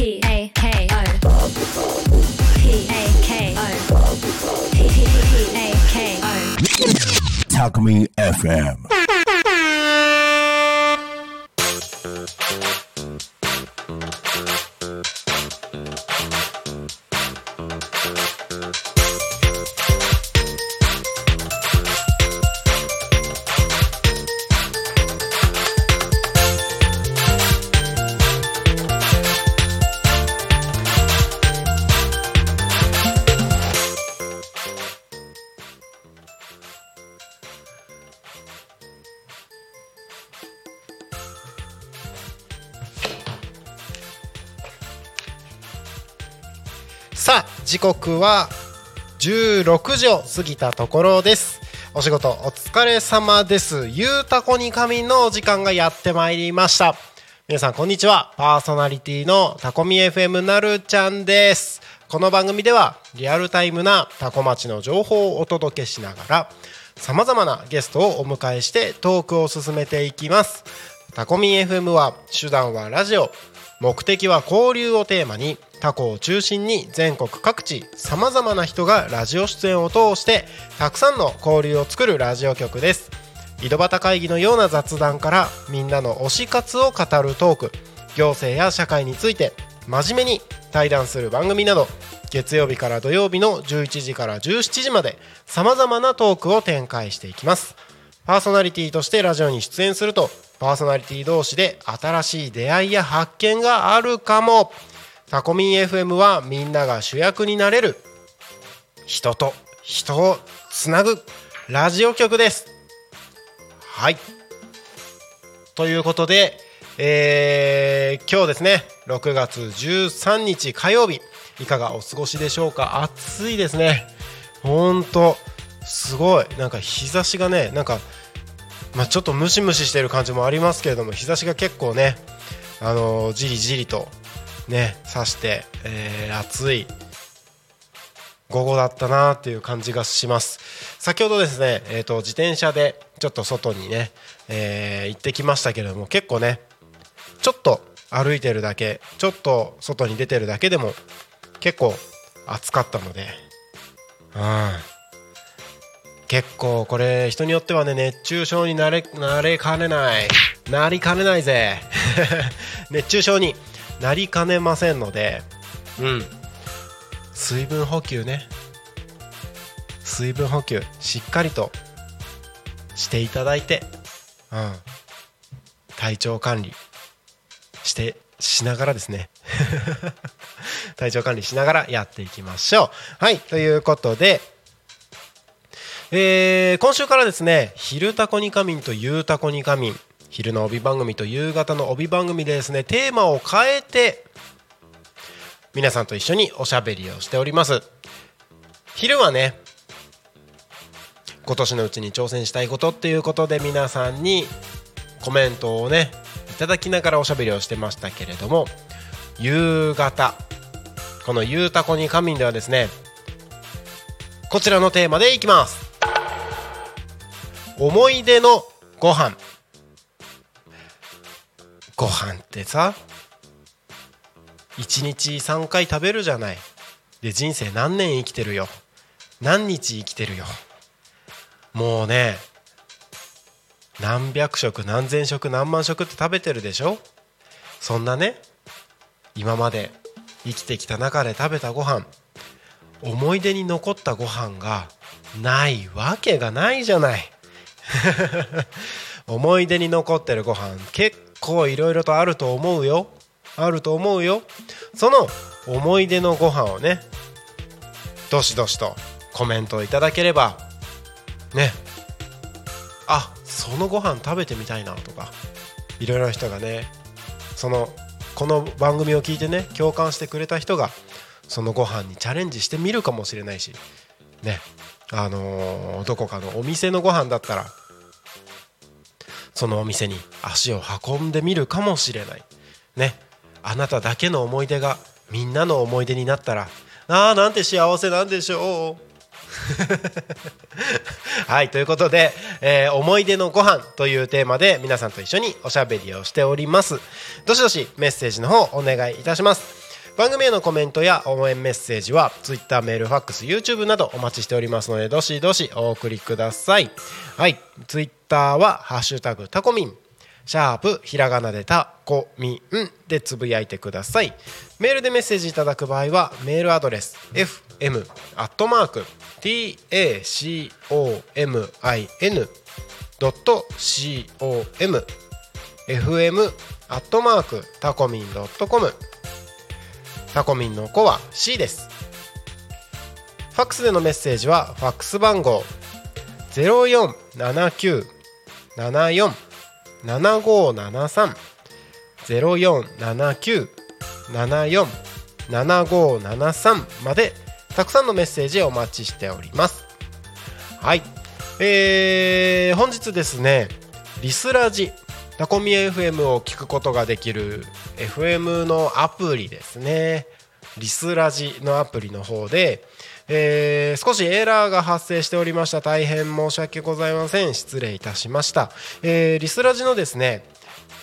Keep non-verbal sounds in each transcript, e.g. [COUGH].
P A K O P A K O P A K O Talk FM. 時刻は16時を過ぎたところです。お仕事お疲れ様です。ゆうたこに仮眠のお時間がやってまいりました。皆さんこんにちは。パーソナリティのタコミ FM なるちゃんです。この番組ではリアルタイムなタコ町の情報をお届けしながらさまざまなゲストをお迎えしてトークを進めていきます。タコミ FM は手段はラジオ目的は交流をテーマにタコを中心に全国各地さまざまな人がラジオ出演を通してたくさんの交流を作るラジオ局です。井戸端会議のような雑談からみんなの推し活を語るトーク。行政や社会について真面目に対談する番組など月曜日から土曜日の11時から17時までさまざまなトークを展開していきます。パーソナリティとしてラジオに出演するとパーソナリティ同士で新しい出会いや発見があるかも。タコミン FM はみんなが主役になれる。人と人をつなぐラジオ局です。はい。ということで、えー今日ですね6月13日火曜日いかがお過ごしでしょうか？暑いですね。ほんとすごい。なんか日差しがねなんかまあ、ちょっとムシムシしてる感じもありますけれども日差しが結構ね、あのじりじりとね刺して、えー暑い午後だったなっていう感じがします。先ほどですね、えー、と自転車でちょっと外にね、えー行ってきましたけれども結構ねちょっと歩いてるだけちょっと外に出てるだけでも結構暑かったのでうん。結構これ人によってはね熱中症になれなれかねない。なりかねないぜ。[LAUGHS] 熱中症になりかねませんのでうん。水分補給ね。水分補給しっかりとしていただいて、うん、体調管理してしながらですね。[LAUGHS] 体調管理しながらやっていきましょう。はいということでえー今週からですね「昼タコに仮眠」と「夕タコに仮眠」昼の帯番組と夕方の帯番組でですね。テーマを変えて皆さんと一緒におしゃべりをしております。昼はね今年のうちに挑戦したいことっていうことで皆さんにコメントをねいただきながらおしゃべりをしてましたけれども夕方この「夕タコに仮眠」ではですねこちらのテーマでいきます。思い出のご飯。ご飯ってさ1日3回食べるじゃない。で人生何年生きてるよ。何日生きてるよ。もうね何百食何千食何万食って食べてるでしょ。そんなね今まで生きてきた中で食べたご飯思い出に残ったご飯がないわけがないじゃない。[LAUGHS] 思い出に残ってるご飯結構いろいろとあると思うよ。あると思うよ。その思い出のご飯をねどしどしとコメントいただければね。あそのご飯食べてみたいなとかいろいろな人がねそのこの番組を聞いてね共感してくれた人がそのご飯にチャレンジしてみるかもしれないしね。あのーどこかのお店のご飯だったらそのお店に足を運んでみるかもしれない。ね。あなただけの思い出がみんなの思い出になったらあーなんて幸せなんでしょう。[LAUGHS] はいということで、えー思い出のご飯というテーマで皆さんと一緒におしゃべりをしております。どしどしメッセージの方お願いいたします。番組へのコメントや応援メッセージは Twitter メールファックス YouTube などお待ちしておりますのでどしどしお送りください。はい。Twitter は「ハッシュタグタコミン」シャープひらがなでタコミンでつぶやいてください。メールでメッセージいただく場合はメールアドレス fm アットマーク tacomin ドット com fm アットマークタコミンドットコム。タコミンの子は C です。ファックスでのメッセージはファックス番号0479 74 7573 0479 74 7573までたくさんのメッセージをお待ちしております。はい。えー、本日ですねリスラジタコミ FM を聞くことができる FM のアプリですね。リスラジのアプリの方で、えー、少しエラーが発生しておりました。大変申し訳ございません。失礼いたしました、えー、リスラジのですね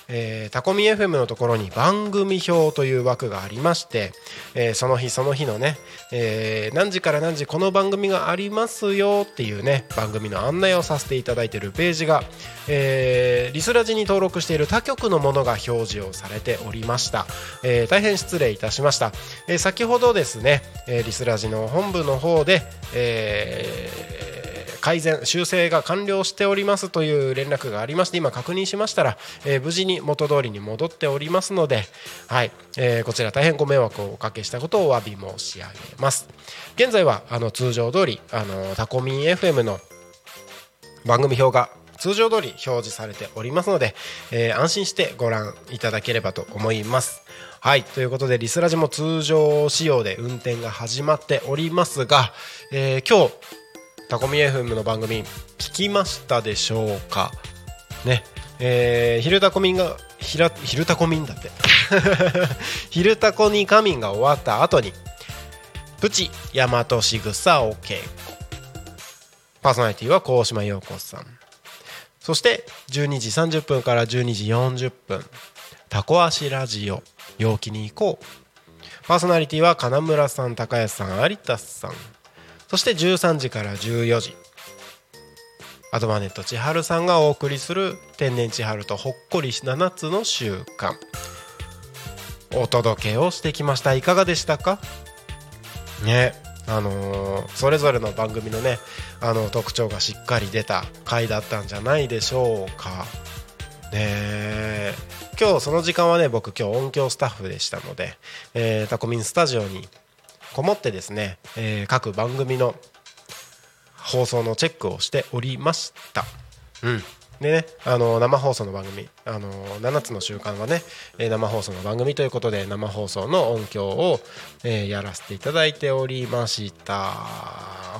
えー、タコミ FM のところに番組表という枠がありまして、えー、その日その日のね、えー、何時から何時この番組がありますよっていうね番組の案内をさせていただいているページが、えー、リスラジに登録している他局のものが表示をされておりました、えー、大変失礼いたしました、えー、先ほどですね、えー、リスラジの本部の方で、えー改善修正が完了しておりますという連絡がありまして今確認しましたら、えー、無事に元通りに戻っておりますので、はいえー、こちら大変ご迷惑をおかけしたことをお詫び申し上げます。現在はあの通常通りあのタコミン FM の番組表が通常通り表示されておりますので、えー、安心してご覧いただければと思います。はいということでリスラジも通常仕様で運転が始まっておりますが、えー、今日タコミ FM の番組聞きましたでしょうか？ね。えー、昼タコミンがひら昼タコミンだって。[LAUGHS] 昼タコに仮眠が終わった後にプチ大和しぐさお稽古パーソナリティは高島陽子さん。そして12時30分から12時40分。タコ足ラジオ。陽気に行こう。パーソナリティは金村さん高安さん有田さん。そして13時から14時。アドマネット千春さんがお送りする天然千春とほっこり7つの習慣。お届けをしてきました。いかがでしたか？ねあのー、それぞれの番組のねあの特徴がしっかり出た回だったんじゃないでしょうか。ね今日その時間はね僕今日音響スタッフでしたので、えー、タコミンスタジオにこもってですね、えー、各番組の放送のチェックをしておりました。うん。でね、あの生放送の番組、あの7つの習慣はね、生放送の番組ということで生放送の音響を、えー、やらせていただいておりました。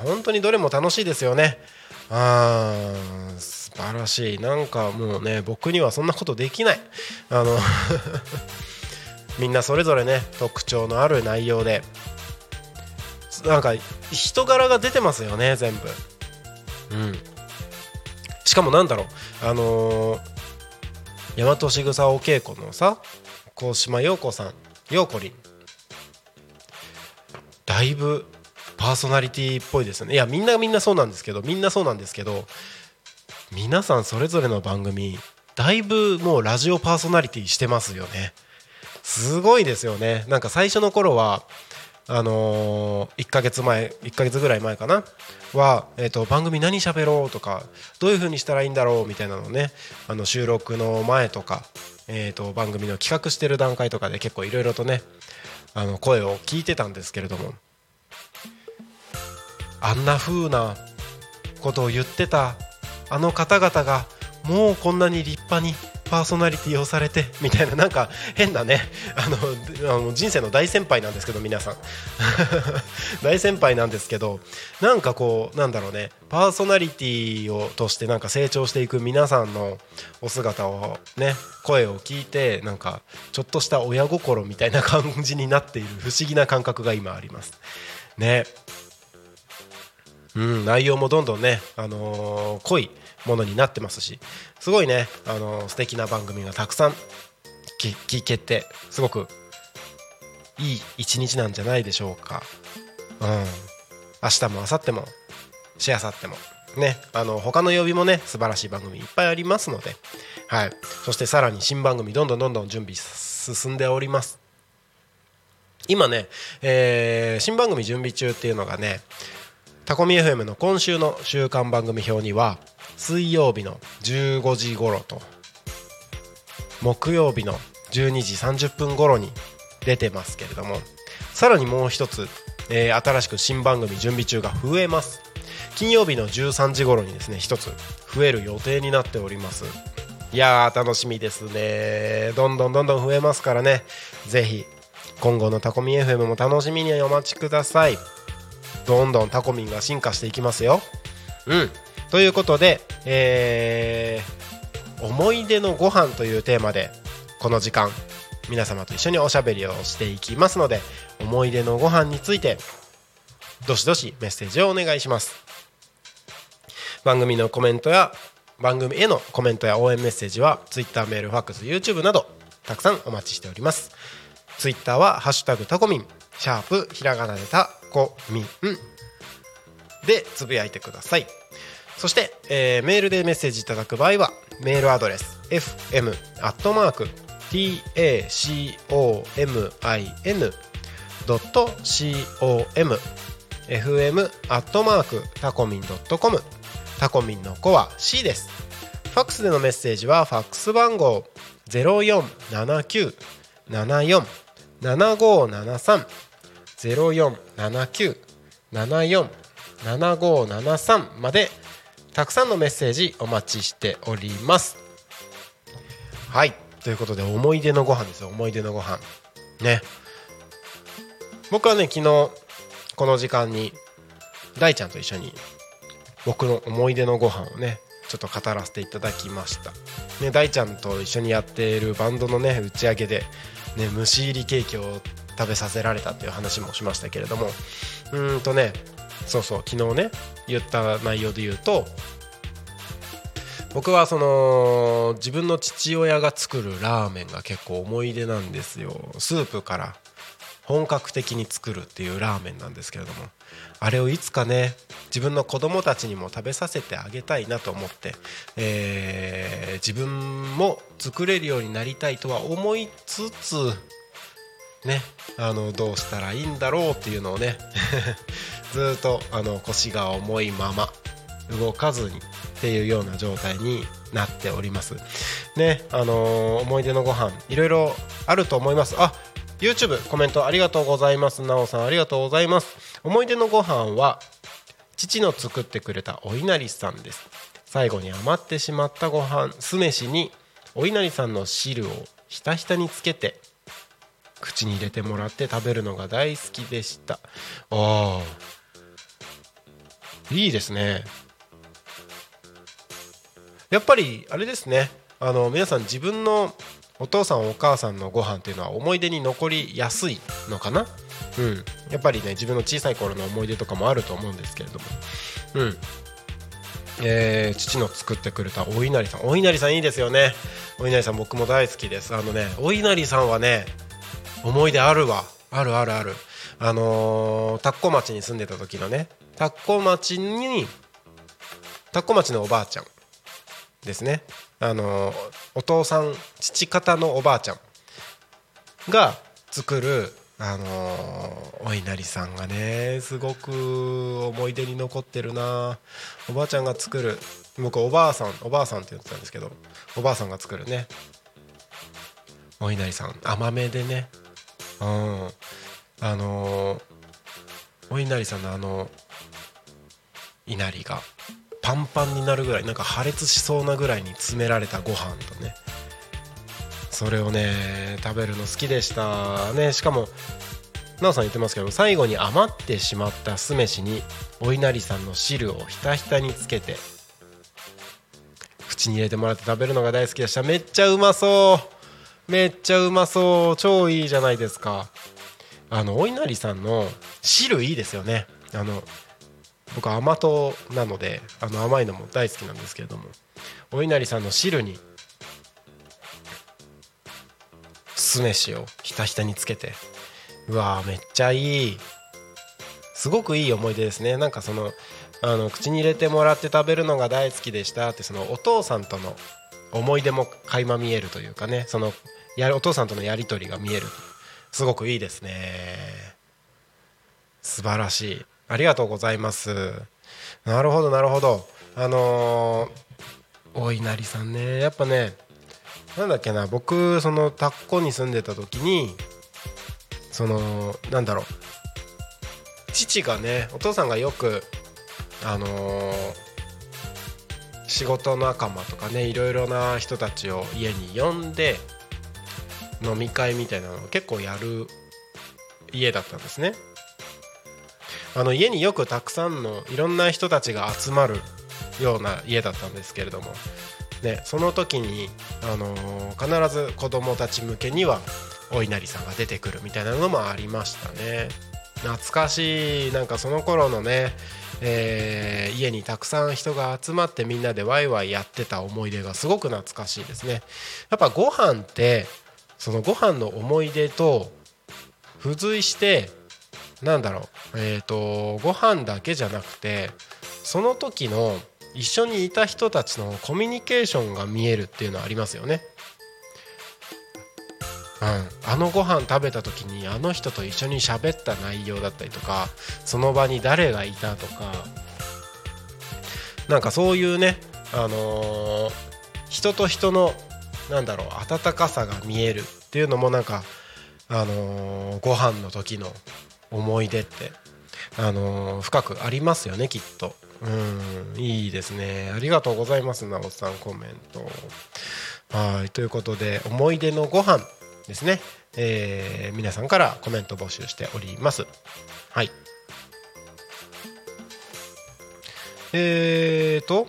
本当にどれも楽しいですよね。あー素晴らしい。なんかもうね僕にはそんなことできない。あの [LAUGHS] みんなそれぞれね特徴のある内容でなんか人柄が出てますよね全部。うん。しかもなんだろうあのー、大和しぐさお稽古のさ高島陽子さん陽子りん。だいぶパーソナリティっぽいですね。いやみんなみんなそうなんですけどみんなそうなんですけど皆さんそれぞれの番組だいぶもうラジオパーソナリティしてますよね。すごいですよね。なんか最初の頃はあのー、1ヶ月前1ヶ月ぐらい前かな？は、えーと、番組何喋ろうとかどういう風にしたらいいんだろうみたいなのねあの収録の前とか、えーと、番組の企画してる段階とかで結構いろいろとねあの声を聞いてたんですけれども。あんな風なことを言ってたあの方々がもうこんなに立派にパーソナリティをされてみたいななんか変なね [LAUGHS] あのあの人生の大先輩なんですけど皆さん。[LAUGHS] 大先輩なんですけどなんかこうなんだろうねパーソナリティをとしてなんか成長していく皆さんのお姿をね声を聞いてなんかちょっとした親心みたいな感じになっている不思議な感覚が今あります。ね。うん内容もどんどんねあのー、濃いものになってますし。すごいね。あの素敵な番組がたくさん聞けてすごくいい一日なんじゃないでしょうか。うん。明日も明後日もしあさっても。ね。あの他の曜日もね素晴らしい番組いっぱいありますので。はい。そしてさらに新番組どんどんどんどん準備進んでおります。今ね、えー新番組準備中っていうのがねタコミ FM の今週の週間番組表には水曜日の15時頃と木曜日の12時30分頃に出てますけれどもさらにもう一つ、えー新しく新番組準備中が増えます。金曜日の13時頃にですね一つ増える予定になっております。いやー楽しみですね。どんどんどんどん増えますからね。ぜひ今後のタコミ FM も楽しみにお待ちください。どんどんタコミンが進化していきますよ。うん。ということで、えー思い出のご飯というテーマでこの時間皆様と一緒におしゃべりをしていきますので思い出のご飯についてどしどしメッセージをお願いします。番組のコメントや番組へのコメントや応援メッセージは Twitter メールファックス YouTube などたくさんお待ちしております。Twitter は「ハッシュタグタコミン」シャープひらがなでタコミン。でつぶやいてください。そして、えーメールでメッセージいただく場合はメールアドレス fm アットマーク tacomin ドット com fm アットマークタコミンドットコムタコミンの子は C です。ファックスでのメッセージはファックス番号0479747573 0479747573 7573までたくさんのメッセージお待ちしております。はい。ということで思い出のご飯ですよ。思い出のご飯。ね。僕はね昨日この時間に大ちゃんと一緒に僕の思い出のご飯をねちょっと語らせていただきました、ね、大ちゃんと一緒にやっているバンドのね打ち上げで、ね、蒸し入りケーキを食べさせられたっていう話もしましたけれども。うーんとねそうそう昨日ね言った内容で言うと僕はその自分の父親が作るラーメンが結構思い出なんですよ。スープから本格的に作るっていうラーメンなんですけれどもあれをいつかね自分の子供たちにも食べさせてあげたいなと思って、えー自分も作れるようになりたいとは思いつつねあのどうしたらいいんだろうっていうのをねずっとあの腰が重いまま動かずにっていうような状態になっております。ねあのー思い出のご飯いろいろあると思います。あ YouTube コメントありがとうございます。なおさんありがとうございます。思い出のご飯は父の作ってくれたお稲荷さんです。最後に余ってしまったご飯酢飯にお稲荷さんの汁をひたひたにつけて口に入れてもらって食べるのが大好きでした。あー。いいですね。やっぱりあれですね。あの皆さん自分のお父さんお母さんのご飯っていうのは思い出に残りやすいのかな？うん。やっぱりね自分の小さい頃の思い出とかもあると思うんですけれども。うん。えー父の作ってくれたお稲荷さん。お稲荷さんいいですよね。お稲荷さん僕も大好きです。あのねお稲荷さんはね思い出あるわ。あるあるある。あのー、田子町に住んでた時のね田子町に田子町のおばあちゃんですね。あのお父さん父方のおばあちゃんが作るあのお稲荷さんがねすごく思い出に残ってるな。おばあちゃんが作る僕おばあさんおばあさんって言ってたんですけどおばあさんが作るねお稲荷さん。甘めでね。うん。あのお稲荷さんのあの稲荷がパンパンになるぐらいなんか破裂しそうなぐらいに詰められたご飯とね。それをね食べるの好きでした。ねしかもなおさん言ってますけど最後に余ってしまった酢飯にお稲荷さんの汁をひたひたにつけて口に入れてもらって食べるのが大好きでした。めっちゃうまそう。めっちゃうまそう。超いいじゃないですか。あのお稲荷さんの汁いいですよね。あの僕甘党なのであの甘いのも大好きなんですけれどもお稲荷さんの汁に酢飯をひたひたにつけてうわーめっちゃいい。すごくいい思い出ですね。なんかそのあの口に入れてもらって食べるのが大好きでした。ってそのお父さんとの思い出も垣間見えるというかね。そのやお父さんとのやり取りが見えるすごくいいですね。素晴らしい。ありがとうございます。なるほどなるほど。あのー、お稲荷さんね。やっぱねなんだっけな僕その田子に住んでた時にそのなんだろう。父がねお父さんがよくあのー、仕事仲間とかねいろいろな人たちを家に呼んで飲み会みたいなのを結構やる家だったんですね。あの家によくたくさんのいろんな人たちが集まるような家だったんですけれども、ね、その時に、あのー、必ず子供たち向けにはお稲荷さんが出てくるみたいなのもありましたね。懐かしいなんかその頃のね、えー、家にたくさん人が集まってみんなでワイワイやってた思い出がすごく懐かしいですね。やっぱご飯ってそのご飯の思い出と付随してなんだろうえっ、ー、とご飯だけじゃなくてその時の一緒にいた人たちのコミュニケーションが見えるっていうのはありますよね。うん、あのご飯食べた時にあの人と一緒に喋った内容だったりとかその場に誰がいたとかなんかそういうね、あのー、人と人のなんだろう温かさが見えるっていうのもなんか、あのー、ご飯の時の思い出って、あの、深くありますよねきっと。うんいいですね。ありがとうございますなおさんコメント。はいということで思い出のご飯ですね、えー、皆さんからコメント募集しております。はい。えーと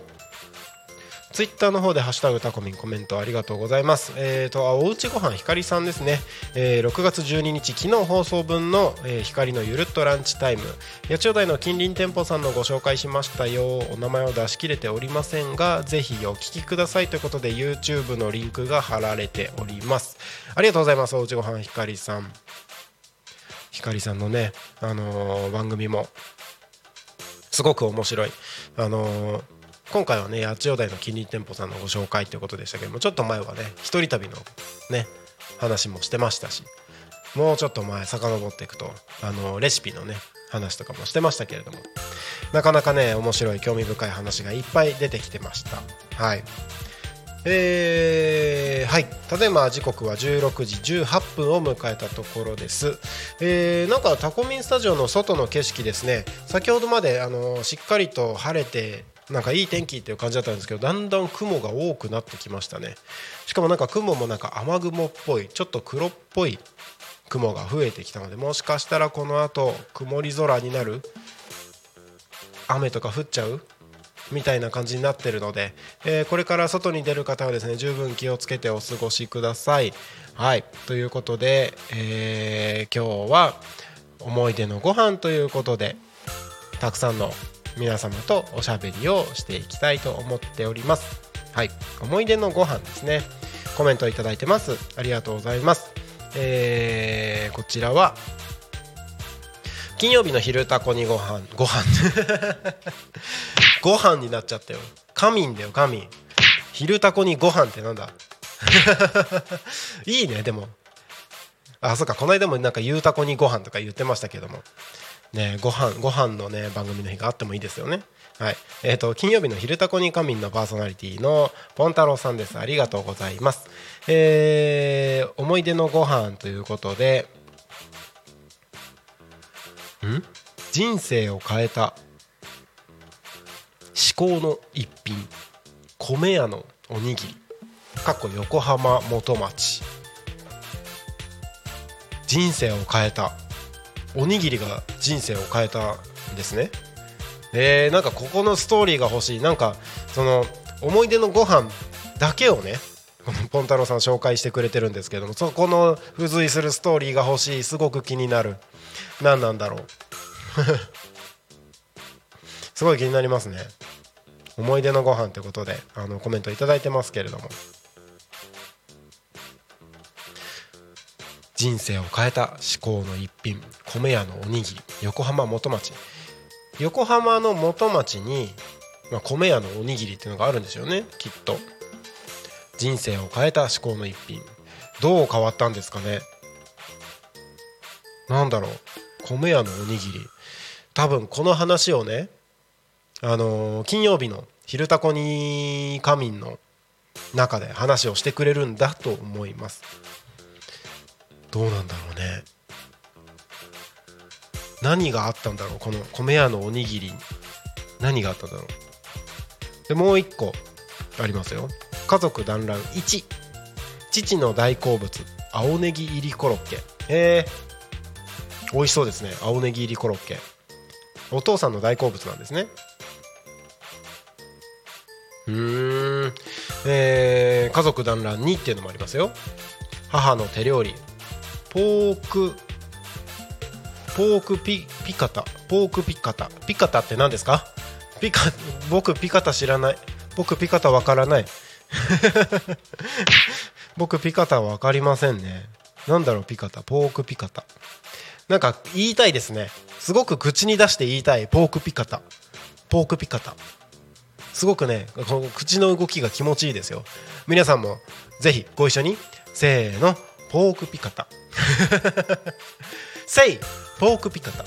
ツイッターの方でハッシュタグタコミンコメントありがとうございます。えっ、ー、と、おうちごはんひかりさんですね。えー、6月12日、昨日放送分の、えー、光のゆるっとランチタイム。八千代台の近隣店舗さんのご紹介しましたよ。お名前を出し切れておりませんが、ぜひお聞きくださいということで、YouTube のリンクが貼られております。ありがとうございます。おうちごはんひかりさん。ひかりさんのね、あのー、番組もすごく面白い。あのー今回はね八千代台の近隣店舗さんのご紹介ということでしたけどもちょっと前はね一人旅のね話もしてましたしもうちょっと前遡っていくとあのレシピのね話とかもしてましたけれどもなかなかね面白い興味深い話がいっぱい出てきてました。はい。えー、はい。ただいま時刻は16時18分を迎えたところです、えー、なんかタコミンスタジオの外の景色ですね。先ほどまであのしっかりと晴れてなんかいい天気っていう感じだったんですけどだんだん雲が多くなってきましたねしかもなんか雲もなんか雨雲っぽいちょっと黒っぽい雲が増えてきたのでもしかしたらこの後曇り空になる雨とか降っちゃうみたいな感じになってるので、えー、これから外に出る方はですね十分気をつけてお過ごしください。はいということで、えー、今日は思い出のご飯ということでたくさんの皆様とおしゃべりをしていきたいと思っております。はい。思い出のご飯ですね。コメントいただいてます。ありがとうございます。えー、こちらは金曜日の昼タコにご飯ご飯。[LAUGHS] ご飯になっちゃったよ。仮眠だよ仮眠昼タコにご飯ってなんだ？[LAUGHS] いいねでも。あそっか。この間もなんかゆうたこにご飯とか言ってましたけども。ね、ご飯ご飯のね番組の日があってもいいですよね。はい、え、ー、と金曜日の昼タコに仮眠のパーソナリティのポンタロウさんです。ありがとうございます。えー、思い出のご飯ということで、ん？人生を変えた至高の一品米屋のおにぎりかっこ横浜元町人生を変えたおにぎりが人生を変えたんですね。えー、なんかここのストーリーが欲しい。なんかその思い出のご飯だけをねこのポンタロウさん紹介してくれてるんですけどもそこの付随するストーリーが欲しい。すごく気になる。何なんだろう。[LAUGHS] すごい気になりますね。思い出のご飯ってことであのコメント頂いてますけれども。人生を変えた至高の一品米屋のおにぎり横浜元町。横浜の元町に、まあ、米屋のおにぎりっていうのがあるんですよねきっと。人生を変えた至高の一品。どう変わったんですかね。なんだろう。米屋のおにぎり。多分この話をねあのー金曜日の「昼タコに仮眠」の中で話をしてくれるんだと思います。どうなんだろうね。何があったんだろうこの米屋のおにぎり何があったんだろう。でもう一個ありますよ。家族団らん。1父の大好物。青ネギ入りコロッケ。え。ー、美味しそうですね。青ネギ入りコロッケ。お父さんの大好物なんですね。うーん、えー家族団らん2っていうのもありますよ。母の手料理。ポーク。ポークピピカタ。ポークピカタ。ピカタって何ですか？ピカ僕ピカタ知らない。僕ピカタわからない。[LAUGHS] 僕ピカタわかりませんね。なんだろうピカタ。ポークピカタ。なんか言いたいですね。すごく口に出して言いたい。ポークピカタ。ポークピカタ。すごくねこの口の動きが気持ちいいですよ。皆さんもぜひご一緒に。せーの。ポークピカタ。[LAUGHS] せいポークピカタ。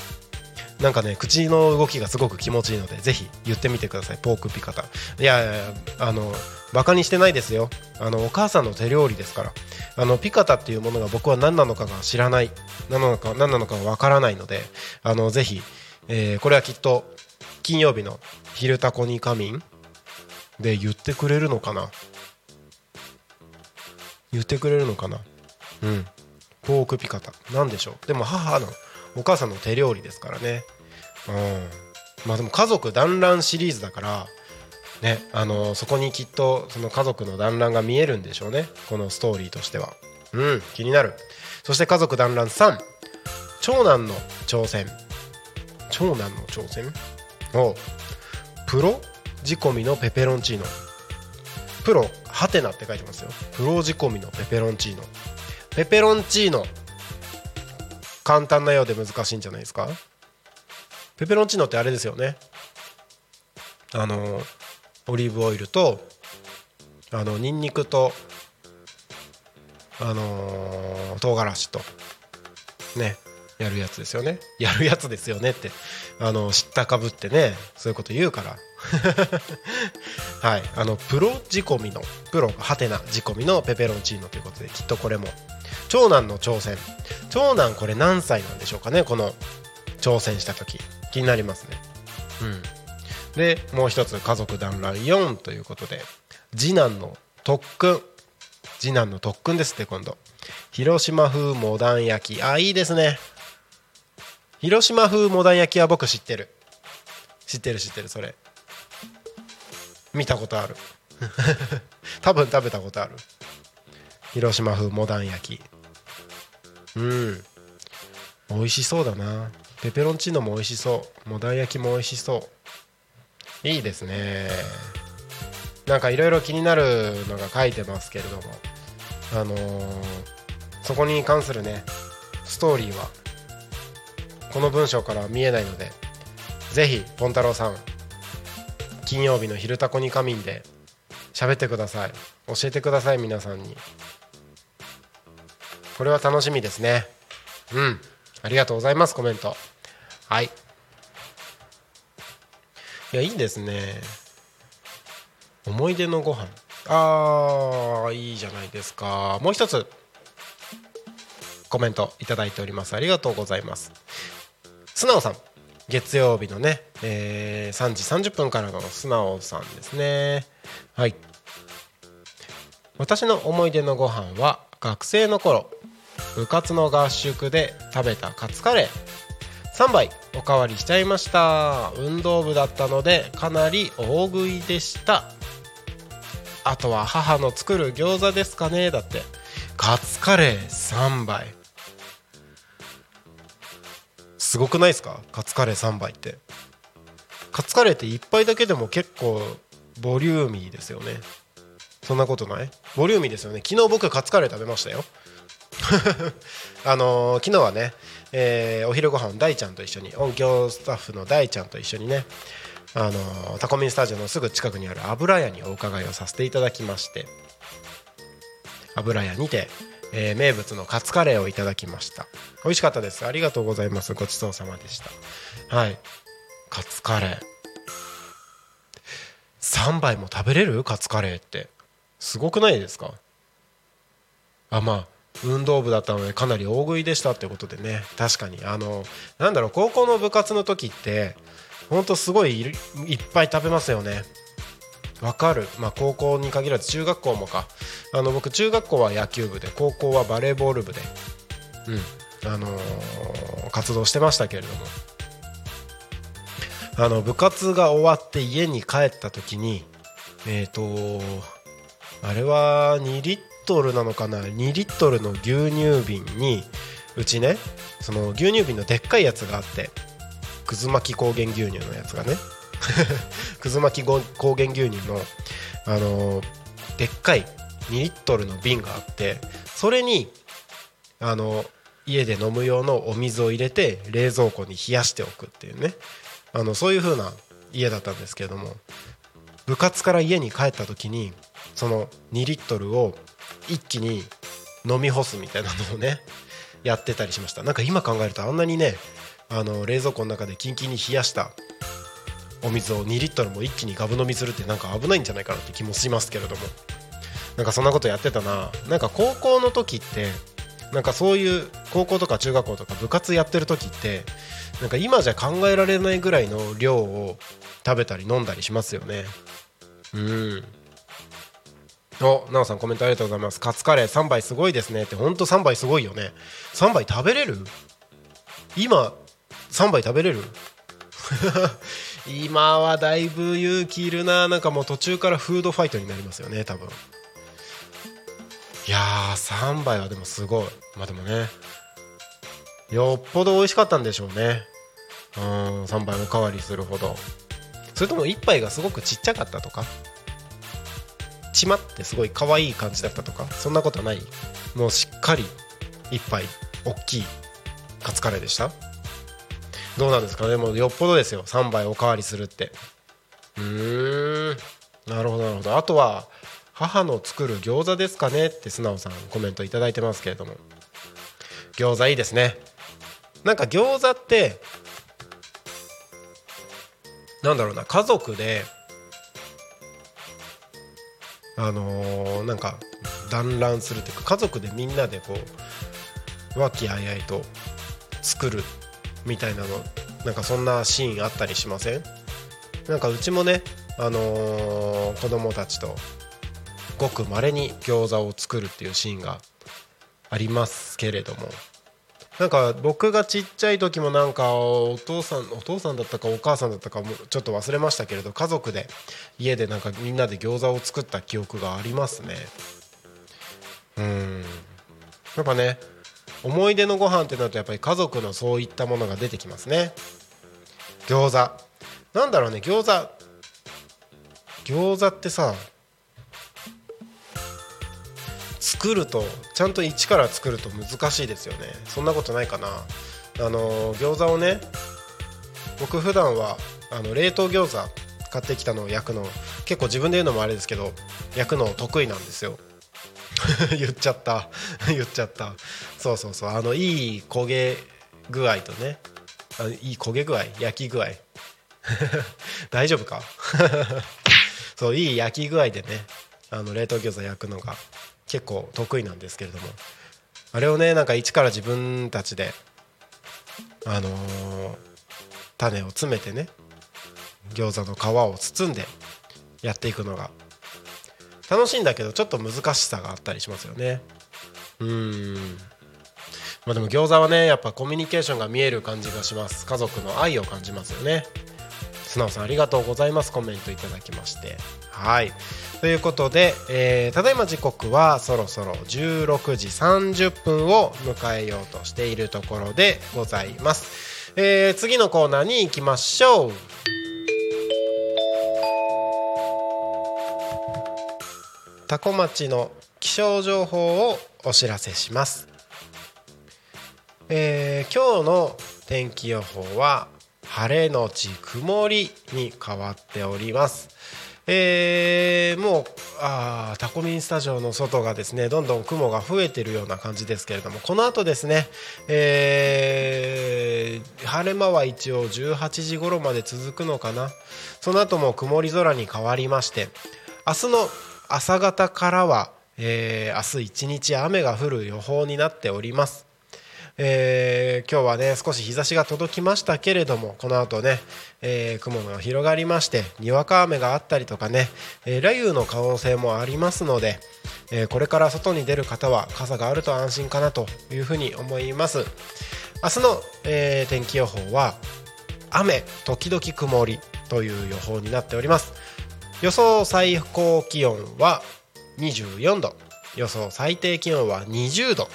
なんかね口の動きがすごく気持ちいいのでぜひ言ってみてくださいポークピカタ。いやいやあのバカにしてないですよ。あのお母さんの手料理ですから。あのピカタっていうものが僕は何なのかが知らない。何なのか何なのかわからないのであのぜひ、えーこれはきっと金曜日の「昼タコに仮眠」で言ってくれるのかな？言ってくれるのかな？うん。ポークピカタ。なんでしょう？でも母のお母さんの手料理ですからね。うん。まあでも家族団らんシリーズだからねあのそこにきっとその家族の団らんが見えるんでしょうね。このストーリーとしては。うん。気になる。そして家族団らん3長男の挑戦。長男の挑戦？おプロ仕込みのペペロンチーノ。プロハテナって書いてますよ。プロ仕込みのペペロンチーノ。ペペロンチーノ。簡単なようで難しいんじゃないですか？ペペロンチーノってあれですよね。あのオリーブオイルとあのニンニクとあの唐辛子とねやるやつですよね。やるやつですよね [LAUGHS] ってあの知ったかぶってねそういうこと言うから。[LAUGHS] はい。あのプロ仕込みのプロハテナ仕込みのペペロンチーノということできっとこれも長男の挑戦。長男これ何歳なんでしょうかねこの挑戦した時。気になりますね。うん。でもう一つ家族団らん4ということで。次男の特訓。次男の特訓ですって今度。広島風モダン焼き。あいいですね。広島風モダン焼きは僕知ってる。知ってる知ってるそれ。見たことある。[LAUGHS] 多分食べたことある。広島風モダン焼き。うん。美味しそうだな。ペペロンチーノも美味しそう。モダン焼きも美味しそう。いいですね。なんかいろいろ気になるのが書いてますけれども。あのーそこに関するねストーリーはこの文章からは見えないのでぜひポン太郎さん金曜日の「昼タコに仮眠」で喋ってください。教えてください皆さんに。これは楽しみですね。うん。ありがとうございますコメント。はい。いやいいですね。思い出のご飯。あーいいじゃないですか。もう一つコメントいただいております。ありがとうございます。素直さん。月曜日のね、えー3時30分からの素直さんですね。はい。私の思い出のご飯は学生の頃。部活の合宿で食べたカツカレー。3杯おかわりしちゃいました。運動部だったのでかなり大食いでした。あとは母の作る餃子ですかねだって。カツカレー3杯。すごくないですか？カツカレー3杯って。カツカレーって1杯だけでも結構ボリューミーですよね。そんなことない？ボリューミーですよね。昨日僕カツカレー食べましたよ。[LAUGHS] あのー昨日はね、えーお昼ご飯大ちゃんと一緒に音響スタッフの大ちゃんと一緒にねあのータコミンスタジオのすぐ近くにある油屋にお伺いをさせていただきまして油屋にて、えー名物のカツカレーをいただきました。美味しかったです。ありがとうございます。ごちそうさまでした。はい。カツカレー。3杯も食べれる？カツカレーって。すごくないですか？あまあ運動部だったのでかなり大食いでしたってことでね。確かに。あのなんだろう高校の部活の時ってほんとすごいいっぱい食べますよね。わかる。まあ高校に限らず中学校もか。あの僕中学校は野球部で高校はバレーボール部でうん。あのー活動してましたけれども。あの部活が終わって家に帰った時にえっ、とあれは2リットルなのかな？2リットルの牛乳瓶にうちねその牛乳瓶のでっかいやつがあってくず巻き高原牛乳のやつがね。[LAUGHS] くず巻き高原牛乳のあのでっかい2リットルの瓶があってそれにあの家で飲む用のお水を入れて冷蔵庫に冷やしておくっていうね。あのそういう風な家だったんですけれども部活から家に帰った時にその2リットルを一気に飲み干すみたいなのをね [LAUGHS] やってたりしました。なんか今考えるとあんなにねあの冷蔵庫の中でキンキンに冷やしたお水を2リットルも一気にガブ飲みするってなんか危ないんじゃないかなって気もしますけれども。なんかそんなことやってたな。なんか高校の時ってなんかそういう高校とか中学校とか部活やってる時ってなんか今じゃ考えられないぐらいの量を食べたり飲んだりしますよね。うん。おなおさんコメントありがとうございます。カツカレー3杯すごいですねってほんと3杯すごいよね。3杯食べれる？今3杯食べれる？[LAUGHS] 今はだいぶ勇気いるな。なんかもう途中からフードファイトになりますよね多分。いやー3杯はでもすごい。まあでもね。よっぽど美味しかったんでしょうね。うん3杯おかわりするほど。それとも1杯がすごくちっちゃかったとか？ちまってすごい可愛い感じだったとかそんなことない。もうしっかり1杯大きいカツカレーでした。どうなんですかね？もうよっぽどですよ。3杯おかわりするって。うーん。なるほどなるほど。あとは母の作る餃子ですかね？って素直さんコメント頂いてますけれども。餃子いいですね。なんか餃子ってなんだろうな家族であのーなんか団らんするっていうか家族でみんなでこう和気あいあいと作るみたいなのなんかそんなシーンあったりしません？なんかうちもねあのー子供たちとごく稀に餃子を作るっていうシーンがありますけれども。なんか僕がちっちゃい時もなんかお父さんお父さんだったかお母さんだったかもちょっと忘れましたけれど家族で家でなんかみんなで餃子を作った記憶がありますね。うん。やっぱね思い出のご飯ってなるとやっぱり家族のそういったものが出てきますね。餃子。なんだろうね餃子。餃子ってさ作るとちゃんと一から作ると難しいですよね。そんなことないかな。あの餃子をね僕普段はあの冷凍餃子買ってきたのを焼くの結構自分で言うのもあれですけど焼くの得意なんですよ。[LAUGHS] 言っちゃった。[LAUGHS] 言っちゃった。そうそうそう。あのいい焦げ具合とねあいい焦げ具合焼き具合。[LAUGHS] 大丈夫か？そういい焼き具合でねあの冷凍餃子焼くのが。結構得意なんですけれども。あれをねなんか一から自分たちであのー種を詰めてね餃子の皮を包んでやっていくのが楽しいんだけどちょっと難しさがあったりしますよね。うん。まあでも餃子はねやっぱコミュニケーションが見える感じがします。家族の愛を感じますよね。素直さんありがとうございます。コメントいただきまして。はい。ということで、えーただいま時刻はそろそろ16時30分を迎えようとしているところでございます、えー次のコーナーに行きましょう。タコ町の気象情報をお知らせします。えー今日の天気予報は晴れのち曇りに変わっております。えーもうあタコミンスタジオの外がですねどんどん雲が増えているような感じですけれどもこの後ですね、えー晴れ間は一応18時頃まで続くのかなその後も曇り空に変わりまして明日の朝方からは、えー明日一日雨が降る予報になっております。えー今日はね少し日差しが届きましたけれどもこの後ね、えー雲が広がりましてにわか雨があったりとかね、えー雷雨の可能性もありますので、えこれから外に出る方は傘があると安心かなというふうに思います。明日の、え天気予報は雨時々曇りという予報になっております。予想最高気温は24度。予想最低気温は20度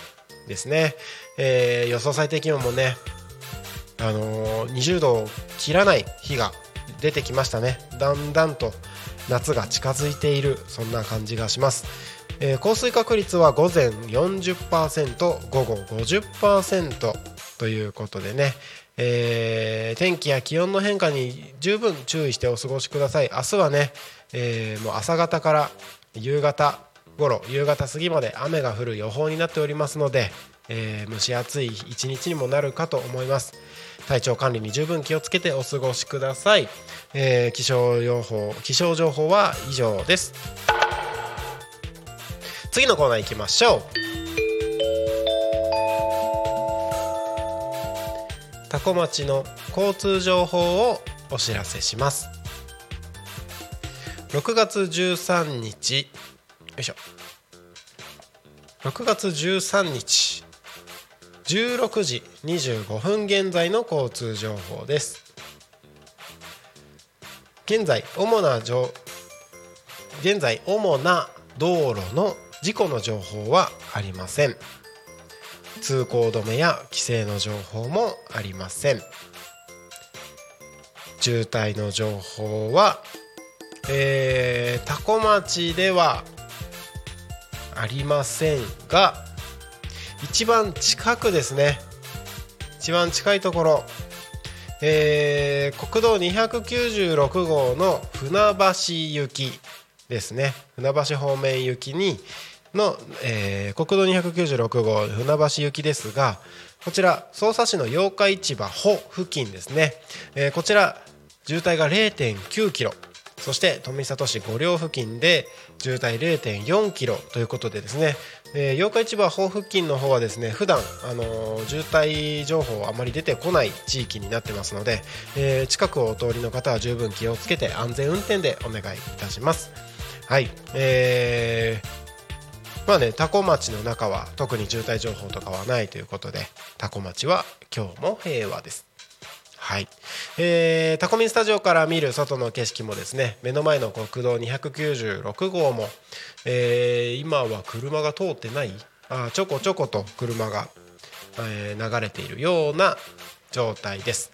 ですね、えー予想最低気温もね、あのー20度を切らない日が出てきましたね。だんだんと夏が近づいているそんな感じがします、えー降水確率は午前40%午後50%ということでね、えー天気や気温の変化に十分注意してお過ごしください。明日はね、えーもう朝方から夕方頃夕方過ぎまで雨が降る予報になっておりますので、えー蒸し暑い一日にもなるかと思います。体調管理に十分気をつけてお過ごしください、えー気象予報気象情報は以上です。次のコーナー行きましょう。タコ町の交通情報をお知らせします。6月13日よいしょ。6月13日16時25分現在の交通情報です。現在主な情現在主な道路の事故の情報はありません。通行止めや規制の情報もありません。渋滞の情報はえー、多古町ではありませんが一番近くですね。一番近いところ、えー国道296号の船橋行きですね。船橋方面行きにの、えー国道296号船橋行きですがこちら匝瑳市の八日市場穂付近ですね、えーこちら渋滞が0.9キロ。そして富里市五稜付近で渋滞0.4キロということでですね、えー、八日市場穂付近の方はですね普段あのー渋滞情報あまり出てこない地域になってますので、えー近くをお通りの方は十分気をつけて安全運転でお願いいたします。はい、えーまあね、タコ町の中は特に渋滞情報とかはないということでタコ町は今日も平和です。はい、えータコミンスタジオから見る外の景色もですね目の前の国道296号も、えー今は車が通ってないあちょこちょこと車が、えー流れているような状態です。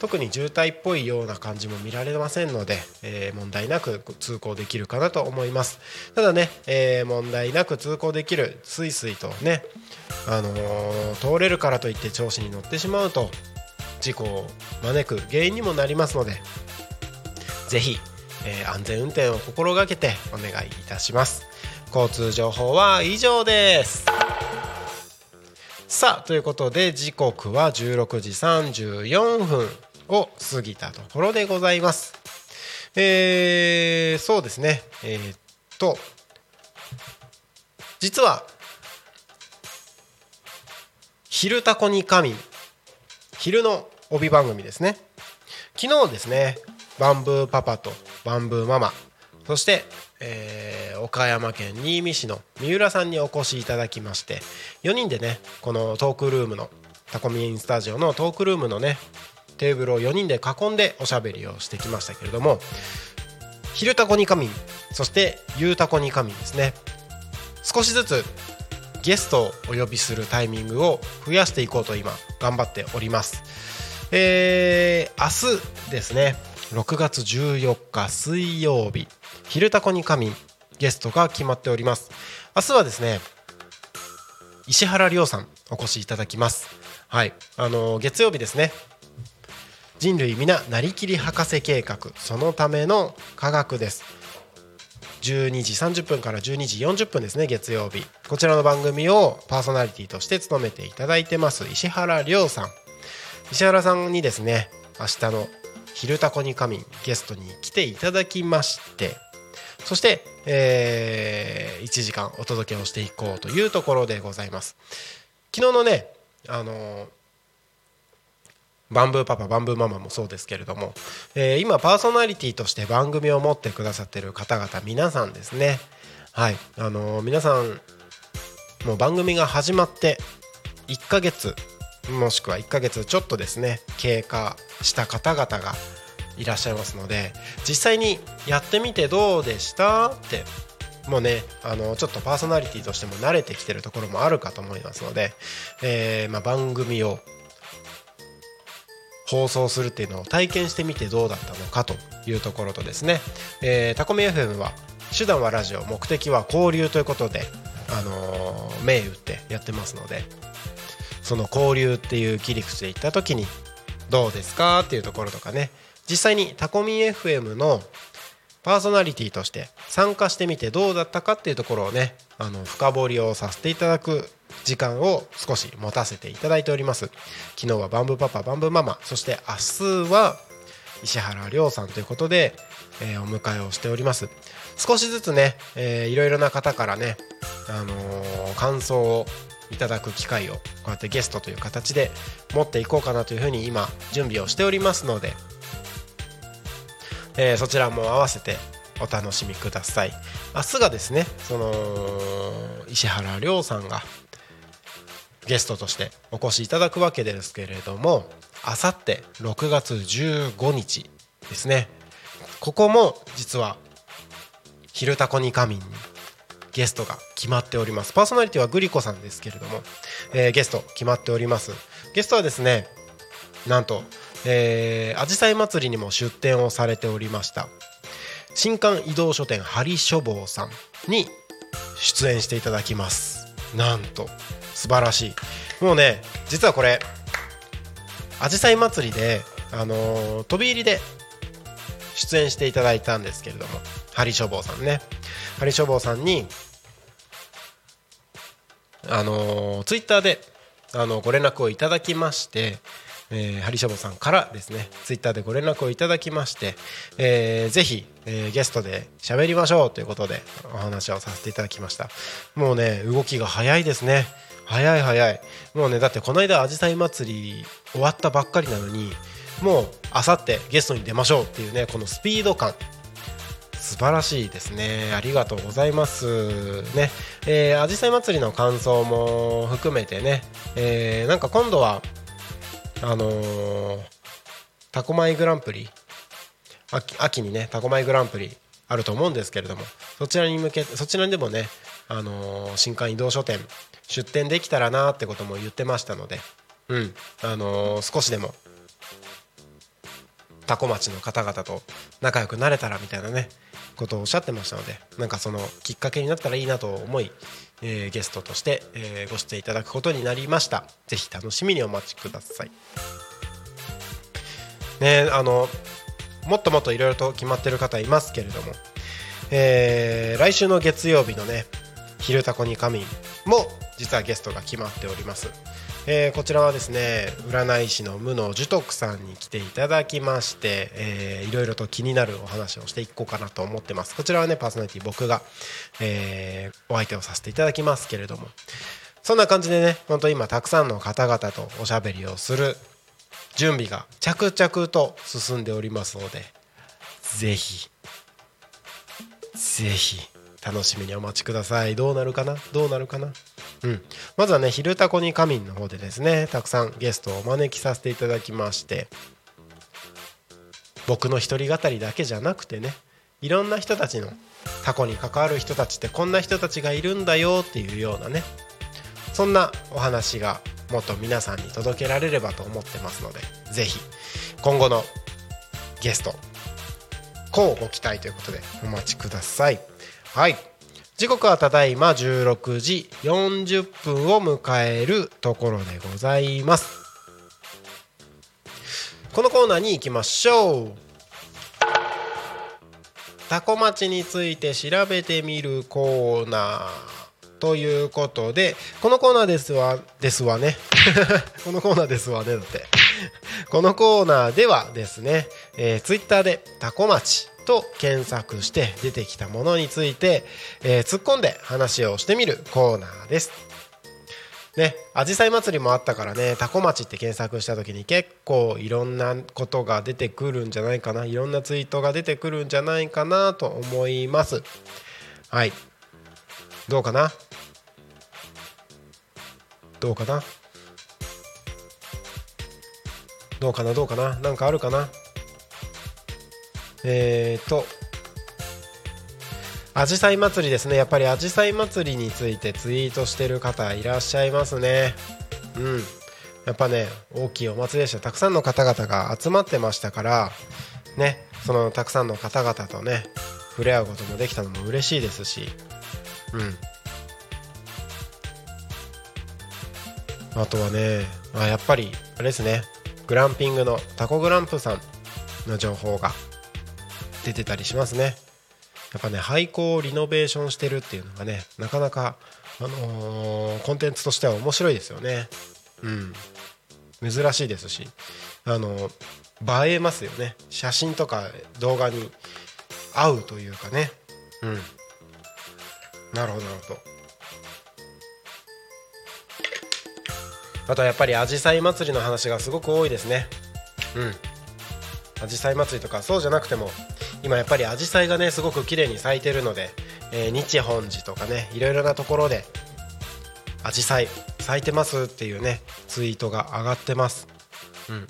特に渋滞っぽいような感じも見られませんので、えー問題なく通行できるかなと思います。ただね、えー問題なく通行できるスイスイとね、あのー通れるからといって調子に乗ってしまうと事故を招く原因にもなりますのでぜひ、えー安全運転を心がけてお願いいたします。交通情報は以上です。さあということで時刻は16時34分を過ぎたところでございます。えーそうですね。えーっと実は「昼タコに神」昼の帯番組ですね。昨日ですねバンブーパパとバンブーママそして、えー岡山県新見市の三浦さんにお越しいただきまして4人でねこのトークルームのタコミンスタジオのトークルームのねテーブルを4人で囲んでおしゃべりをしてきましたけれども「昼タコに神」そして「ゆうタコに神」ですね。少しずつゲストをお呼びするタイミングを増やしていこうと今頑張っております。えー、明日ですね。6月14日水曜日「昼タコに神」ゲストが決まっております。明日はですね石原亮さんお越しいただきます。はい。あの月曜日ですね。人類皆なりきり博士計画。そのための科学です。12時30分から12時40分ですね月曜日。こちらの番組をパーソナリティとして務めていただいてます石原亮さん。石原さんにですね明日の「昼タコに仮眠」ゲストに来ていただきましてそして、えー1時間お届けをしていこうというところでございます。昨日のねあのーバンブーパパバンブーママもそうですけれども、えー今パーソナリティとして番組を持ってくださってる方々皆さんですね。はい。あのー皆さんもう番組が始まって1ヶ月もしくは1ヶ月ちょっとですね経過した方々がいらっしゃいますので実際にやってみてどうでした？ってもうねあのちょっとパーソナリティとしても慣れてきてるところもあるかと思いますので、えーまあ、番組を放送するっていうのを体験してみてどうだったのかというところとですね、えータコミ FM は手段はラジオ目的は交流ということで、あのー銘打ってやってますのでその交流っていう切り口で行った時にどうですかっていうところとかね。実際にタコミ FM のパーソナリティとして参加してみてどうだったかっていうところをねあの深掘りをさせていただく時間を少し持たせていただいております。昨日はバンブーパパバンブーママそして明日は石原亮さんということで、えーお迎えをしております。少しずつね、えーいろいろな方からね、あのー感想をいただく機会をこうやってゲストという形で持っていこうかなというふうに今準備をしておりますのでえーそちらも合わせてお楽しみください。明日がですねその石原亮さんがゲストとしてお越しいただくわけですけれどもあさって6月15日ですね。ここも実は「昼タコに仮眠」にゲストが決まっております。パーソナリティはグリコさんですけれども、えーゲスト決まっております。ゲストはですねなんとえー、アジサイ祭りにも出店をされておりました。新刊移動書店ハリ書房さんに出演していただきます。なんと素晴らしい。もうね実はこれアジサイ祭りで、あのー飛び入りで出演していただいたんですけれどもハリ書房さんね。ハリ書房さんにあのツイッターであのご連絡をいただきまして、えー、ハリシャボさんからですねツイッターでご連絡をいただきまして、えーぜひ、えーゲストで喋りましょうということでお話をさせていただきました。もうね動きが早いですね。早い早い。もうねだってこの間あじさい祭り終わったばっかりなのにもうあさってゲストに出ましょうっていうねこのスピード感。素晴らしいですね。ありがとうございます。ね。えー、あじさい祭りの感想も含めてね、えーなんか今度はあのータコマイグランプリ。秋にねタコマイグランプリあると思うんですけれどもそちらに向けそちらにでもね、あのー新刊移動書店出店できたらなってことも言ってましたのでうんあのー少しでもタコ町の方々と仲良くなれたらみたいなねことをおっしゃってましたのでなんかそのきっかけになったらいいなと思い、えーゲストとして、えーご出演いただくことになりました。ぜひ楽しみにお待ちください。ねあのもっともっといろいろと決まってる方いますけれども、えー来週の月曜日のね「昼タコに仮眠」も実はゲストが決まっております、えーこちらはですね占い師の無野寿徳さんに来ていただきまして、えーいろいろと気になるお話をしていこうかなと思ってます。こちらはねパーソナリティ僕が、えーお相手をさせていただきますけれども。そんな感じでね本当今たくさんの方々とおしゃべりをする準備が着々と進んでおりますのでぜひぜひ楽しみにお待ちください。どうなるかな？どうなるかな？うん。まずはね「昼タコに仮眠」の方でですねたくさんゲストをお招きさせていただきまして僕の一人語りだけじゃなくてねいろんな人たちのタコに関わる人たちってこんな人たちがいるんだよっていうようなねそんなお話がもっと皆さんに届けられればと思ってますのでぜひ今後のゲストこうご期待ということでお待ちください。はい。時刻はただいま16時40分を迎えるところでございます。このコーナーに行きましょう。タコ町について調べてみるコーナーということでこのコーナーですわですわね。[LAUGHS] このコーナーですわねだって。このコーナーではですね、えー、ツイッターでタコ町と検索して出てきたものについて、えー、突っ込んで話をしてみるコーナーです。ね、あじさい祭りもあったからね、タコ町って検索した時に結構いろんなことが出てくるんじゃないかな、いろんなツイートが出てくるんじゃないかなと思います。はい。どうかな？どうかな？どうかな？どうかな？なんかあるかな？えーと、あじさい祭りですね。やっぱりあじさい祭りについてツイートしてる方いらっしゃいますね。うん。やっぱね大きいお祭りでした。たくさんの方々が集まってましたからねそのたくさんの方々とね触れ合うこともできたのも嬉しいですし。うん。あとはねあやっぱりあれですね。グランピングのタコグランプさんの情報が出てたりしますね。やっぱね廃校をリノベーションしてるっていうのがねなかなか、あのー、コンテンツとしては面白いですよね。うん。珍しいですしあの映えますよね。写真とか動画に合うというかね。うん。なるほどなるほど。あとはやっぱりあじさい祭りの話がすごく多いですね。うん。あじさい祭りとかそうじゃなくても今やっぱりアジサイがねすごく綺麗に咲いてるので、えー、日本寺とかねいろいろなところでアジサイ咲いてますっていうねツイートが上がってます。うんうんうん。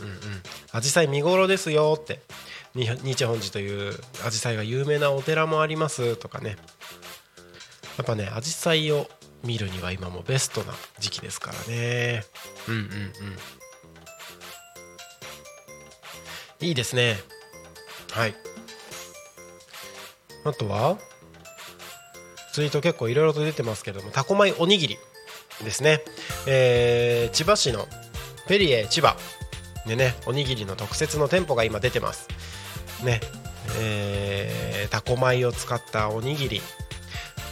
アジサイ見頃ですよって。日本寺というアジサイが有名なお寺もありますとかね。やっぱねアジサイを見るには今もベストな時期ですからね。うんうんうん。いいですね。はい。あとはツイート結構いろいろと出てますけれどもタコ米おにぎりですね、えー、千葉市のペリエ千葉でねおにぎりの特設の店舗が今出てます。ね。えー、タコ米を使ったおにぎり。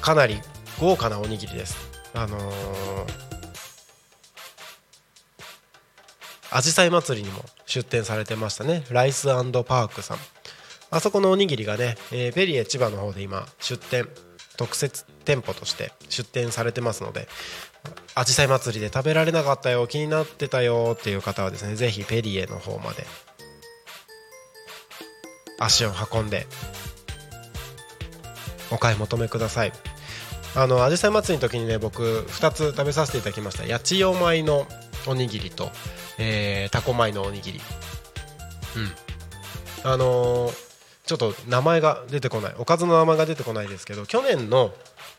かなり豪華なおにぎりです。あのー、アジサイ祭りにも出店されてましたね。ライスパークさん。あそこのおにぎりがね、えー、ペリエ千葉の方で今出店特設店舗として出店されてますのであじさい祭りで食べられなかったよ気になってたよっていう方はですねぜひペリエの方まで足を運んでお買い求めください。あのあじさい祭りの時にね僕2つ食べさせていただきました。八千代米のおにぎりと、えー、タコ米のおにぎり。うん。あのーちょっと名前が出てこない。おかずの名前が出てこないですけど去年の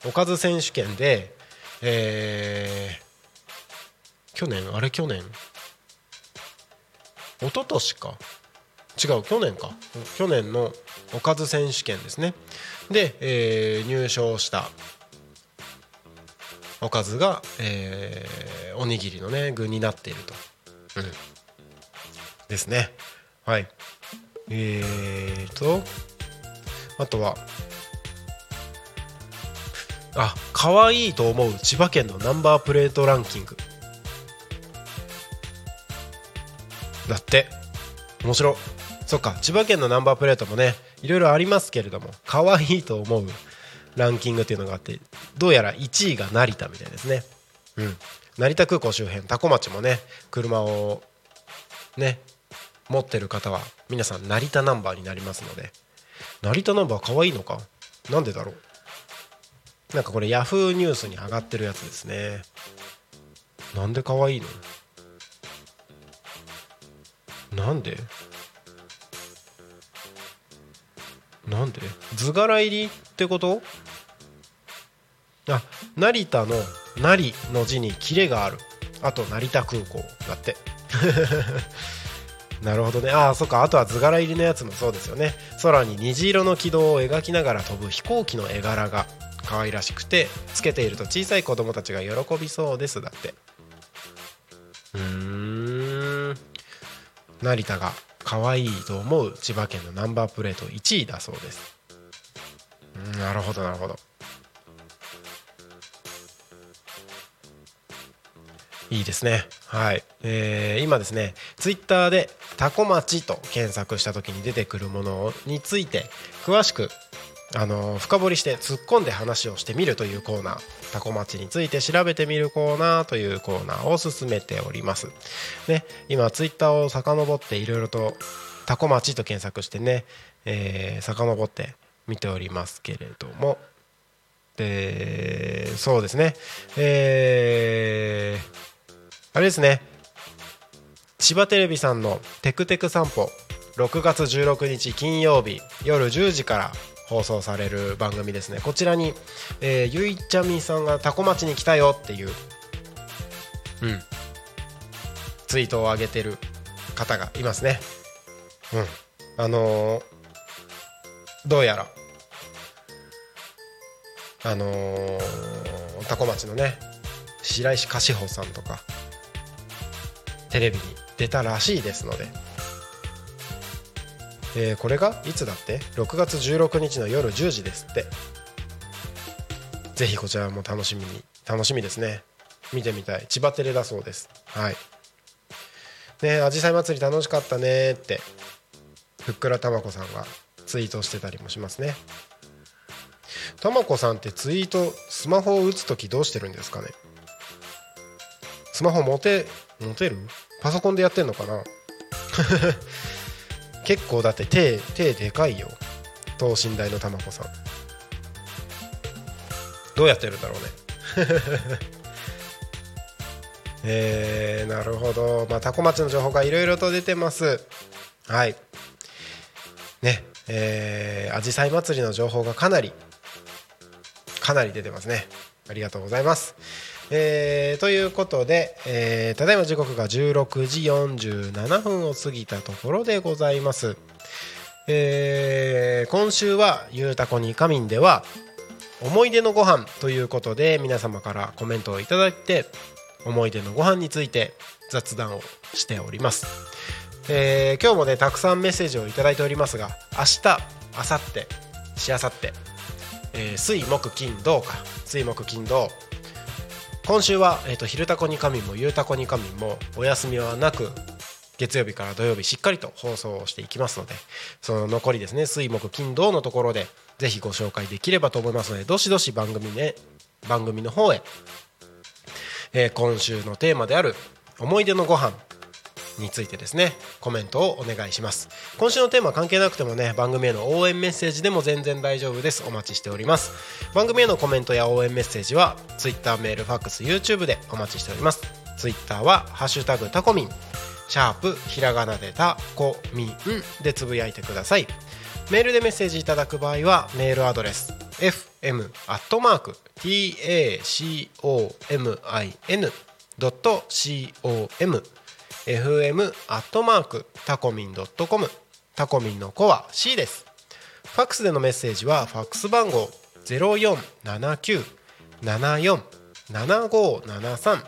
おかず選手権で、えー、去年あれ去年？一昨年か。違う去年か。去年のおかず選手権ですね。で、えー、入賞したおかずが、えー、おにぎりのね具になっていると、うん、ですね。はい。えーとあとはあ可愛いと思う千葉県のナンバープレートランキング。だって面白そっか千葉県のナンバープレートもねいろいろありますけれども可愛いと思うランキングっていうのがあってどうやら1位が成田みたいですね。うん。成田空港周辺多古町もね車をね持ってる方は皆さん成田ナンバーになりますので。成田ナンバー可愛いのか？なんでだろう？なんかこれ Yahoo ニュースに上がってるやつですね。なんで可愛いの？なんで？なんで？図柄入りってこと？あ成田の「成」の字にキレがある。あと成田空港だって。なるほどね。ああそっか。あとは図柄入りのやつもそうですよね。空に虹色の軌道を描きながら飛ぶ飛行機の絵柄が可愛らしくてつけていると小さい子供たちが喜びそうです。だって。うーん。成田が可愛いと思う千葉県のナンバープレート1位だそうです。うんなるほどなるほど。いいですね。はい、えー今ですねツイッターでタコ町と検索した時に出てくるものについて詳しくあの深掘りして突っ込んで話をしてみるというコーナータコ町について調べてみるコーナーというコーナーを進めております。ね今ツイッターを遡っていろいろとタコ町と検索してね、えー、遡って見ておりますけれども。でそうですね。えーあれですね。千葉テレビさんの「テクテク散歩」6月16日金曜日夜10時から放送される番組ですね。こちらに、えーゆいちゃみさんがタコ町に来たよっていう、うん、ツイートを上げてる方がいますね。うん。あのーどうやらあのータコ町のね白石菓志保さんとかテレビに出たらしいですので、えーこれが？いつだって？6月16日の夜10時ですって。ぜひこちらも楽しみに楽しみですね。見てみたい。千葉テレだそうです。はい。ねあじさい祭り楽しかったねってふっくらたまこさんがツイートしてたりもしますね。たまこさんってツイートスマホを打つ時どうしてるんですかね？スマホ持て持てる？パソコンでやってんのかな？[LAUGHS] 結構だって手手でかいよ。等身大のたまこさん。どうやってるんだろうね？[LAUGHS] えー、なるほど。まあタコ町の情報がいろいろと出てます。はい。ねえー、あじさい祭りの情報がかなりかなり出てますね。ありがとうございます。えーということで、えーただいま時刻が16時47分を過ぎたところでございます、えー今週は「ゆうたこに仮眠」では思い出のご飯ということで皆様からコメントをいただいて思い出のご飯について雑談をしております、えー今日もねたくさんメッセージをいただいておりますが明日明後日しあさって水木金土か。水木金土。今週は、えー、と昼タコに神も夕タコに神もお休みはなく月曜日から土曜日しっかりと放送をしていきますのでその残りですね水木金土のところでぜひご紹介できればと思いますのでどしどし番組ね番組の方へ、えー今週のテーマである思い出のご飯についてですねコメントをお願いします。今週のテーマ関係なくてもね番組への応援メッセージでも全然大丈夫です。お待ちしております。番組へのコメントや応援メッセージは Twitter メールファックス YouTube でお待ちしております。Twitter は「ハッシュタグタコミン」シャープひらがなでタコミンでつぶやいてください。メールでメッセージいただく場合はメールアドレス fm.tacomin.com fm アットマーク tacomin.com fm アットコミン .com タコミンの子は C です。ファックスでのメッセージはファックス番号0479747573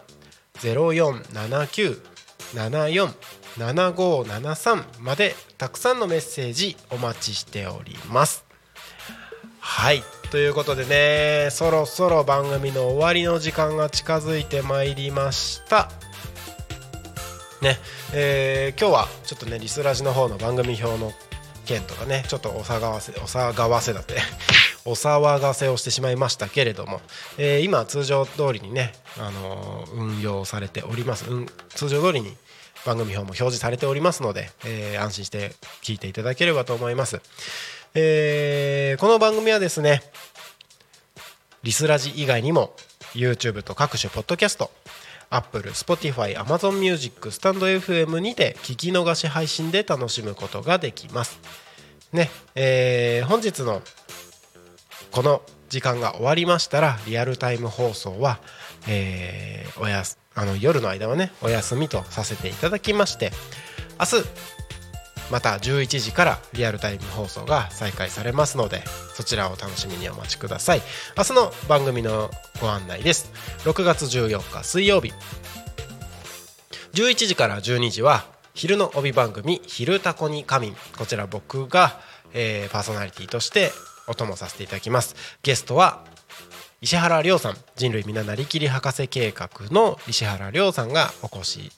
0479747573までたくさんのメッセージお待ちしております。はい。ということでねそろそろ番組の終わりの時間が近づいてまいりました。ね。えー今日はちょっとねリスラジの方の番組表の件とかねちょっとお騒がせお騒がせだって [LAUGHS] お騒がせをしてしまいましたけれども、えー今通常通りにね、あのー運用されております、うん、通常通りに番組表も表示されておりますので、えー安心して聞いていただければと思います、えーこの番組はですねリスラジ以外にも YouTube と各種ポッドキャスト Apple、Spotify、Amazon Music、スタンド FM にて聞き逃し配信で楽しむことができます。ね、えー本日のこの時間が終わりましたらリアルタイム放送は、えーおやすあの夜の間はねお休みとさせていただきまして明日また11時からリアルタイム放送が再開されますのでそちらを楽しみにお待ちください。明日の番組のご案内です。6月14日水曜日。11時から12時は昼の帯番組「昼タコに仮眠」こちら僕が、えーパーソナリティとしてお供させていただきます。ゲストは石原亮さん。人類みななりきり博士計画の石原亮さんがお越し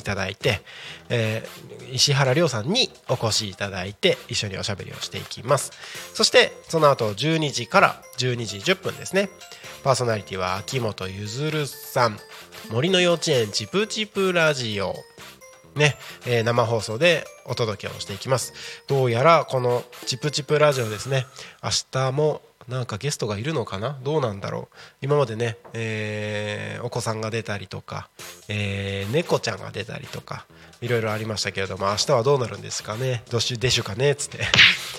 いただいて、えー石原亮さんにお越しいただいて一緒におしゃべりをしていきます。そしてその後12時から12時10分ですね。パーソナリティは秋元ゆずるさん。森の幼稚園チプチプラジオ。ね、えー生放送でお届けをしていきます。どうやらこのチプチプラジオですね明日もなんかゲストがいるのかな？どうなんだろう？今までね、えーお子さんが出たりとか、えー猫ちゃんが出たりとかいろいろありましたけれども明日はどうなるんですかね？どしでしゅかね？つって。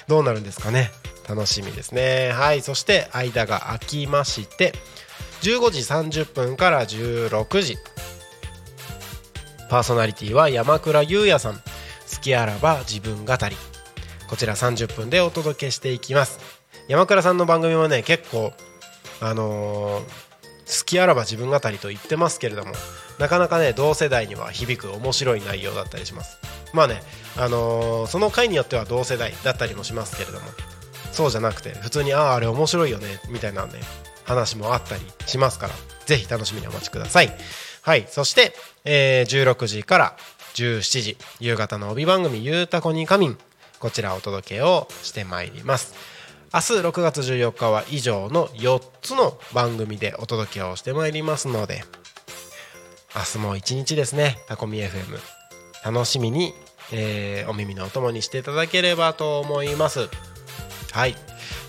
どうなるんですかね？楽しみですね。はいそして間が空きまして15時30分から16時。パーソナリティは山倉優也さん。好きあらば自分語り。こちら30分でお届けしていきます。山倉さんの番組はね結構あのー好きあらば自分語りと言ってますけれどもなかなかね同世代には響く面白い内容だったりします。まあねあのーその回によっては同世代だったりもしますけれどもそうじゃなくて普通にあああれ面白いよねみたいなね話もあったりしますからぜひ楽しみにお待ちください。はいそして、えー16時から17時夕方の帯番組「ゆうたこに仮眠」こちらお届けをしてまいります。明日6月14日は以上の4つの番組でお届けをしてまいりますので明日も一日ですねタコミ FM 楽しみに、えーお耳のお供にしていただければと思います。はい。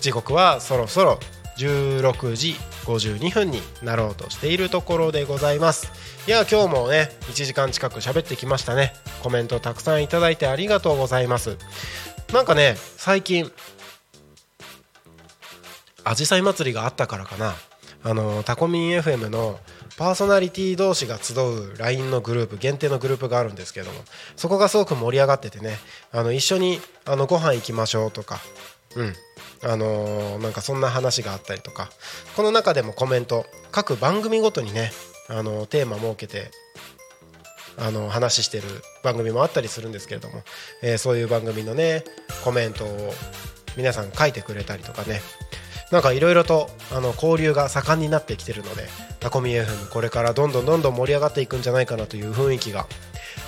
時刻はそろそろ16時52分になろうとしているところでございます。いや今日もね1時間近く喋ってきましたね。コメントたくさんいただいてありがとうございます。なんかね最近あじさい祭りがあったからかな。あのタコミン FM のパーソナリティ同士が集う LINE のグループ限定のグループがあるんですけどもそこがすごく盛り上がっててねあの一緒にあのご飯行きましょうとかうん。あのーなんかそんな話があったりとかこの中でもコメント各番組ごとにね、あのーテーマ設けてあの話してる番組もあったりするんですけれども、えそういう番組のねコメントを皆さん書いてくれたりとかねなんかいろいろとあの交流が盛んになってきてるのでタコミ FM これからどんどんどんどん盛り上がっていくんじゃないかなという雰囲気が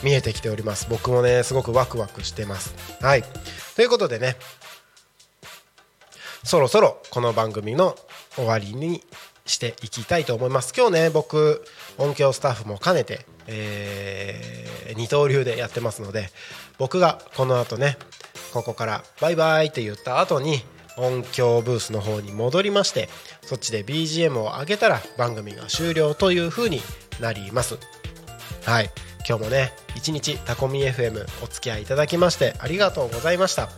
見えてきております。僕もねすごくワクワクしてます。はい。ということでねそろそろこの番組の終わりにしていきたいと思います。今日ね僕音響スタッフも兼ねて、えー二刀流でやってますので僕がこの後ねここからバイバイって言った後に音響ブースの方に戻りましてそっちで BGM を上げたら番組が終了という風になります。はい。今日もね一日タコミ FM お付き合いいただきましてありがとうございました、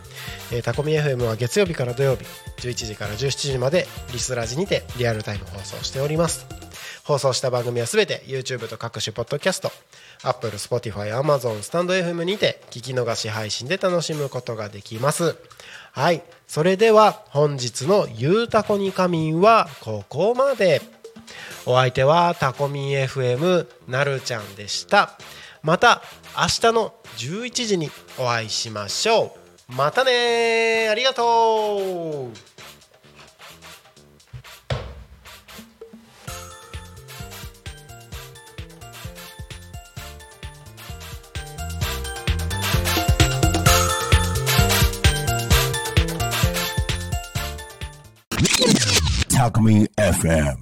タコミ FM は月曜日から土曜日11時から17時までリスラジにてリアルタイム放送しております。放送した番組はすべて YouTube と各種ポッドキャスト Apple、Spotify、Amazon、スタンド FM にて聞き逃し配信で楽しむことができます。はい。それでは本日の「ゆうたこに仮眠」はここまで。お相手はタコミン FM なるちゃんでした。また明日の11時にお会いしましょう。またねありがとう。Alchemy FM.